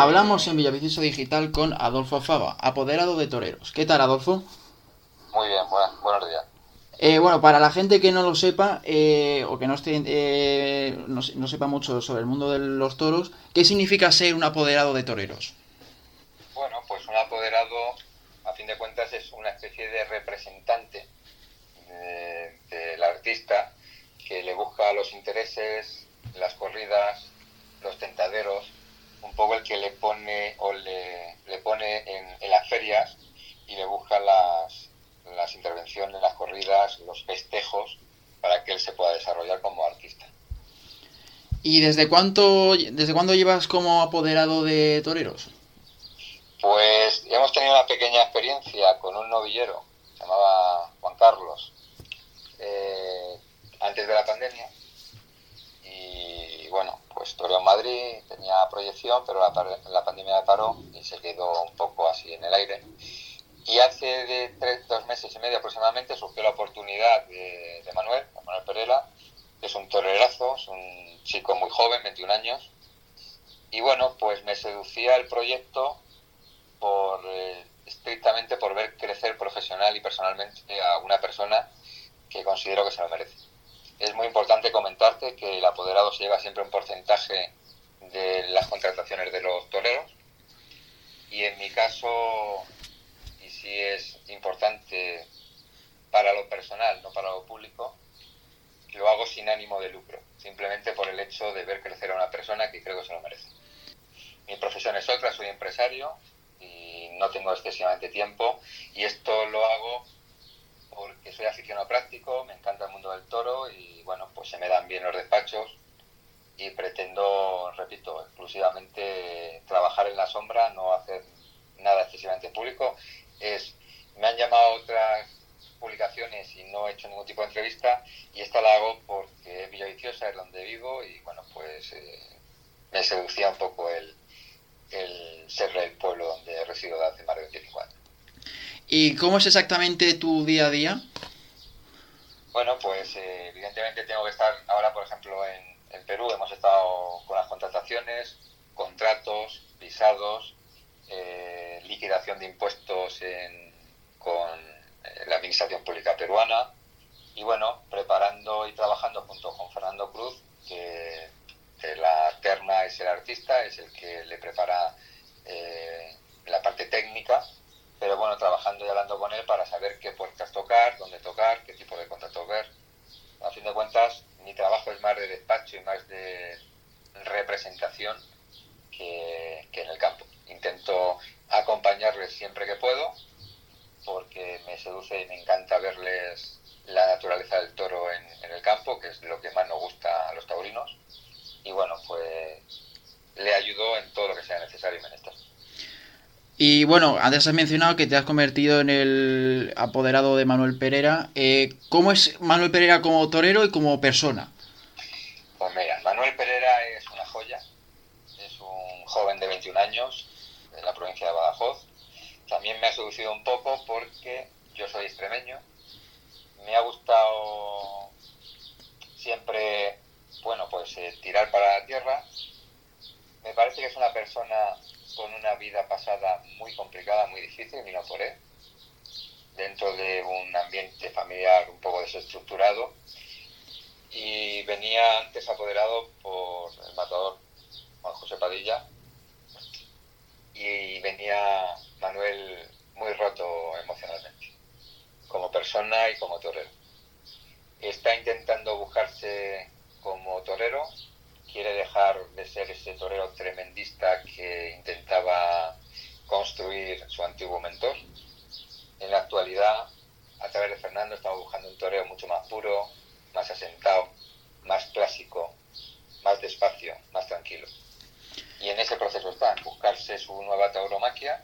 Hablamos en Villaviciosa Digital con Adolfo Fava, apoderado de toreros. ¿Qué tal, Adolfo? Muy bien, buenos días. Eh, bueno, para la gente que no lo sepa eh, o que no, esté, eh, no, no, sepa mucho sobre el mundo de los toros, ¿qué significa ser un apoderado de toreros? Bueno, pues un apoderado, a fin de cuentas, es una especie de representante del artista que le busca los intereses, las corridas, los tentaderos, un poco el que le pone o le, pone en, las ferias y le busca las, las intervenciones, las corridas, los festejos para que él se pueda desarrollar como artista. ¿Y desde cuánto, desde cuándo llevas como apoderado de toreros? Pues hemos tenido una pequeña experiencia con un novillero, se llamaba Juan Carlos, eh, antes de la pandemia. Y bueno, pues toreó en Madrid, tenía proyección, pero la, la pandemia paró y se quedó un poco así en el aire. Y hace de tres, dos meses y medio aproximadamente surgió la oportunidad de, Manuel, Manuel Perela, que es un torerazo, es un chico muy joven, 21 años. Y bueno, pues me seducía el proyecto por eh, estrictamente por ver crecer profesional y personalmente a una persona que considero que se lo merece. Es muy importante comentarte que el apoderado se lleva siempre un porcentaje de las contrataciones de los toreros y en mi caso, y si es importante para lo personal, no para lo público, lo hago sin ánimo de lucro, simplemente por el hecho de ver crecer a una persona que creo que se lo merece. Mi profesión es otra, soy empresario y no tengo excesivamente tiempo y esto lo hago porque soy aficionado práctico, me encanta mundo del toro y bueno, pues se me dan bien los despachos y pretendo, repito, exclusivamente trabajar en la sombra, no hacer nada excesivamente público. Es, me han llamado otras publicaciones y no he hecho ningún tipo de entrevista y esta la hago porque Villaviciosa es donde vivo y bueno, pues eh, me seducía un poco el, el ser el pueblo donde resido desde hace más de 25 años. ¿Y cómo es exactamente tu día a día? Bueno, pues eh, evidentemente tengo que estar ahora, por ejemplo, en, Perú. Hemos estado con las contrataciones, contratos, visados, eh, liquidación de impuestos con eh, la Administración Pública Peruana. Y bueno, preparando y trabajando junto con Fernando Cruz, que de la terna es el artista, es el que le prepara la parte técnica pero bueno, trabajando y hablando con él para saber qué puertas tocar, dónde tocar, qué tipo de contratos ver. A fin de cuentas, mi trabajo es más de despacho y más de representación que, en el campo. Intento acompañarles siempre que puedo, porque me seduce y me encanta verles la naturaleza del toro en, en, el campo, que es lo que más nos gusta a los taurinos. Y bueno, pues le ayudo en todo lo que sea necesario y menester. Y bueno, antes has mencionado que te has convertido en el apoderado de Manuel Pereira. Eh, ¿Cómo es Manuel Pereira como torero y como persona? Pues mira, Manuel Pereira es una joya. Es un joven de 21 años de la provincia de Badajoz. También me ha seducido un poco porque yo soy extremeño. Me ha gustado siempre, bueno, pues eh, tirar para la tierra. Me parece que es una persona con una vida pasada muy complicada, muy difícil, vino por él, dentro de un ambiente familiar un poco desestructurado y venía antes apoderado por el matador Juan José Padilla y venía Manuel muy roto emocionalmente, como persona y como torero. Está intentando buscarse como torero, quiere de ser ese torero tremendista que intentaba construir su antiguo mentor. En la actualidad, a través de Fernando, estamos buscando un torero mucho más puro, más asentado, más clásico, más despacio, más tranquilo. Y en ese proceso está, buscarse su nueva tauromaquia.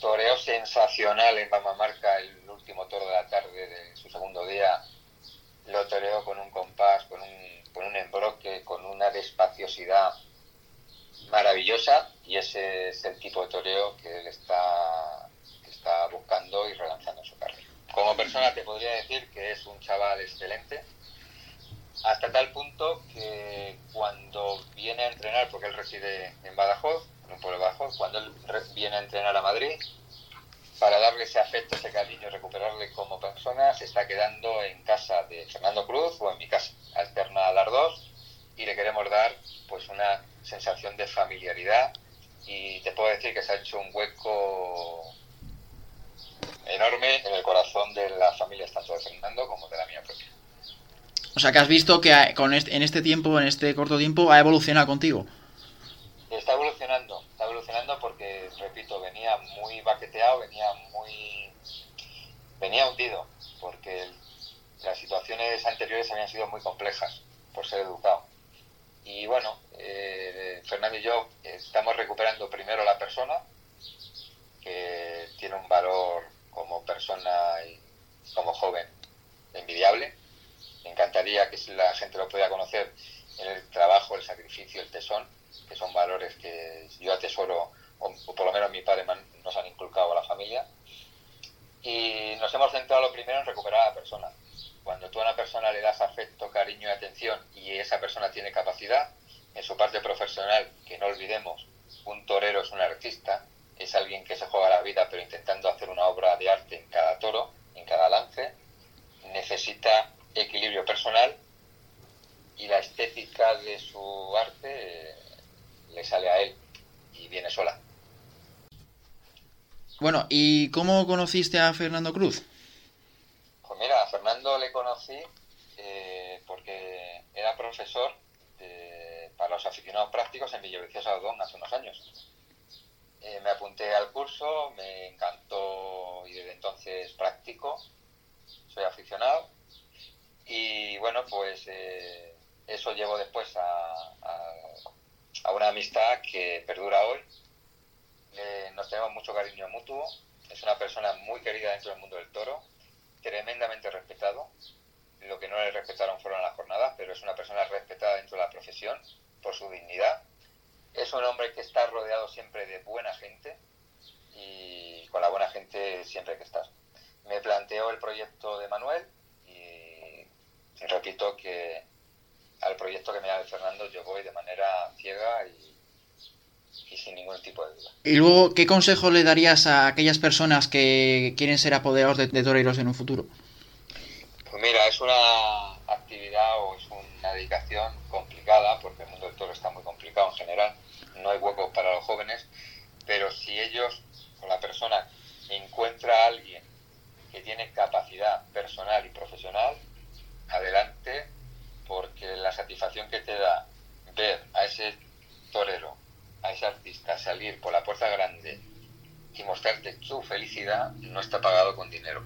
Toreo sensacional en Bamamarca, el último toro de la tarde de su segundo día. Lo toreó con un compás, con un con un embroque, con una despaciosidad maravillosa y ese es el tipo de toreo que él está, está buscando y relanzando su carrera. Como persona te podría decir que es un chaval excelente, hasta tal punto que cuando viene a entrenar, porque él reside en Badajoz, en Pueblo Bajo, cuando él viene a entrenar a Madrid, para darle ese afecto, ese cariño, recuperarle como persona, se está quedando en casa de Fernando Cruz o en mi casa. Alterna a las dos y le queremos dar pues una sensación de familiaridad y te puedo decir que se ha hecho un hueco enorme en el corazón de las familias tanto de Fernando como de la mía propia. O sea que has visto que con en este tiempo, en este corto tiempo, ha evolucionado contigo. Está evolucionando, está evolucionando porque, repito, venía muy baqueteado, venía muy... venía hundido, porque las anteriores habían sido muy complejas por ser educado. Y bueno, eh, Fernando y yo estamos recuperando primero la persona, que tiene un valor como persona y como joven envidiable. Me encantaría que la gente lo pudiera conocer en el trabajo, el sacrificio, el tesón, que son valores que yo atesoro, o, por lo menos mi padre nos han inculcado a la familia. Y nos hemos centrado lo primero en recuperar a la persona. Cuando tú a una persona le das afecto, cariño y atención y esa persona tiene capacidad, en su parte profesional, que no olvidemos, un torero es un artista, es alguien que se juega la vida pero intentando hacer una obra de arte en cada toro, en cada lance, necesita equilibrio personal y la estética de su arte eh, le sale a él y viene sola. Bueno, ¿y cómo conociste a Fernando Cruz? Le conocí eh, porque era profesor para los aficionados prácticos en Villaviciosa Odón hace unos años. Eh, me apunté al curso, me encantó y desde entonces practico, soy aficionado y bueno, pues eh, eso llevo después a, a, una amistad que perdura hoy. nos tenemos mucho cariño mutuo, es una persona muy querida dentro del mundo del toro, tremendamente respetado. Lo que no le respetaron fueron las jornadas, pero es una persona respetada dentro de la profesión por su dignidad es un hombre que está rodeado siempre de buena gente y con la buena gente siempre que estás. Me planteó el proyecto de Manuel y, repito que al proyecto que me da Fernando yo voy de manera ciega y, sin ningún tipo de duda. Y luego, ¿qué consejo le darías a aquellas personas que quieren ser apoderados de, de toreros en un futuro? Pues mira, es una complicada porque el mundo del toro está muy complicado en general no hay huecos para los jóvenes, pero si ellos o la persona encuentra a alguien que tiene capacidad personal y profesional, adelante, porque la satisfacción que te da ver a ese torero, a ese artista salir por la puerta grande y mostrarte su felicidad no está pagado con dinero.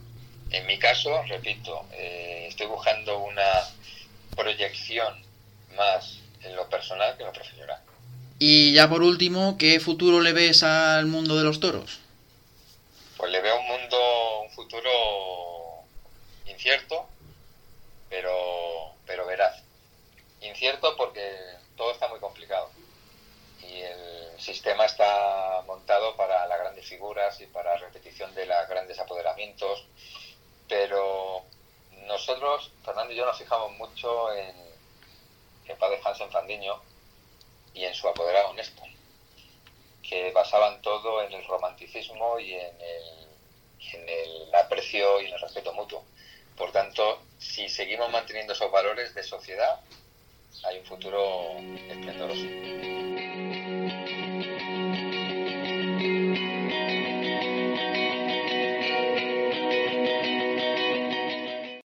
En mi caso, repito, eh, estoy buscando una proyección más en lo personal que en lo profesional. Y ya por último, ¿qué futuro le ves al mundo de los toros? Pues le veo un mundo, un futuro incierto, pero, pero veraz. Incierto porque todo está muy complicado y el sistema está montado para las grandes figuras y para repetición de los grandes apoderamientos, pero nosotros, Fernando y yo, nos fijamos mucho en, en Padre Hansen Fandiño, y en su apoderado honesto, que basaban todo en el romanticismo y en el, en el aprecio y en el respeto mutuo. Por tanto, si seguimos manteniendo esos valores de sociedad, hay un futuro esplendoroso.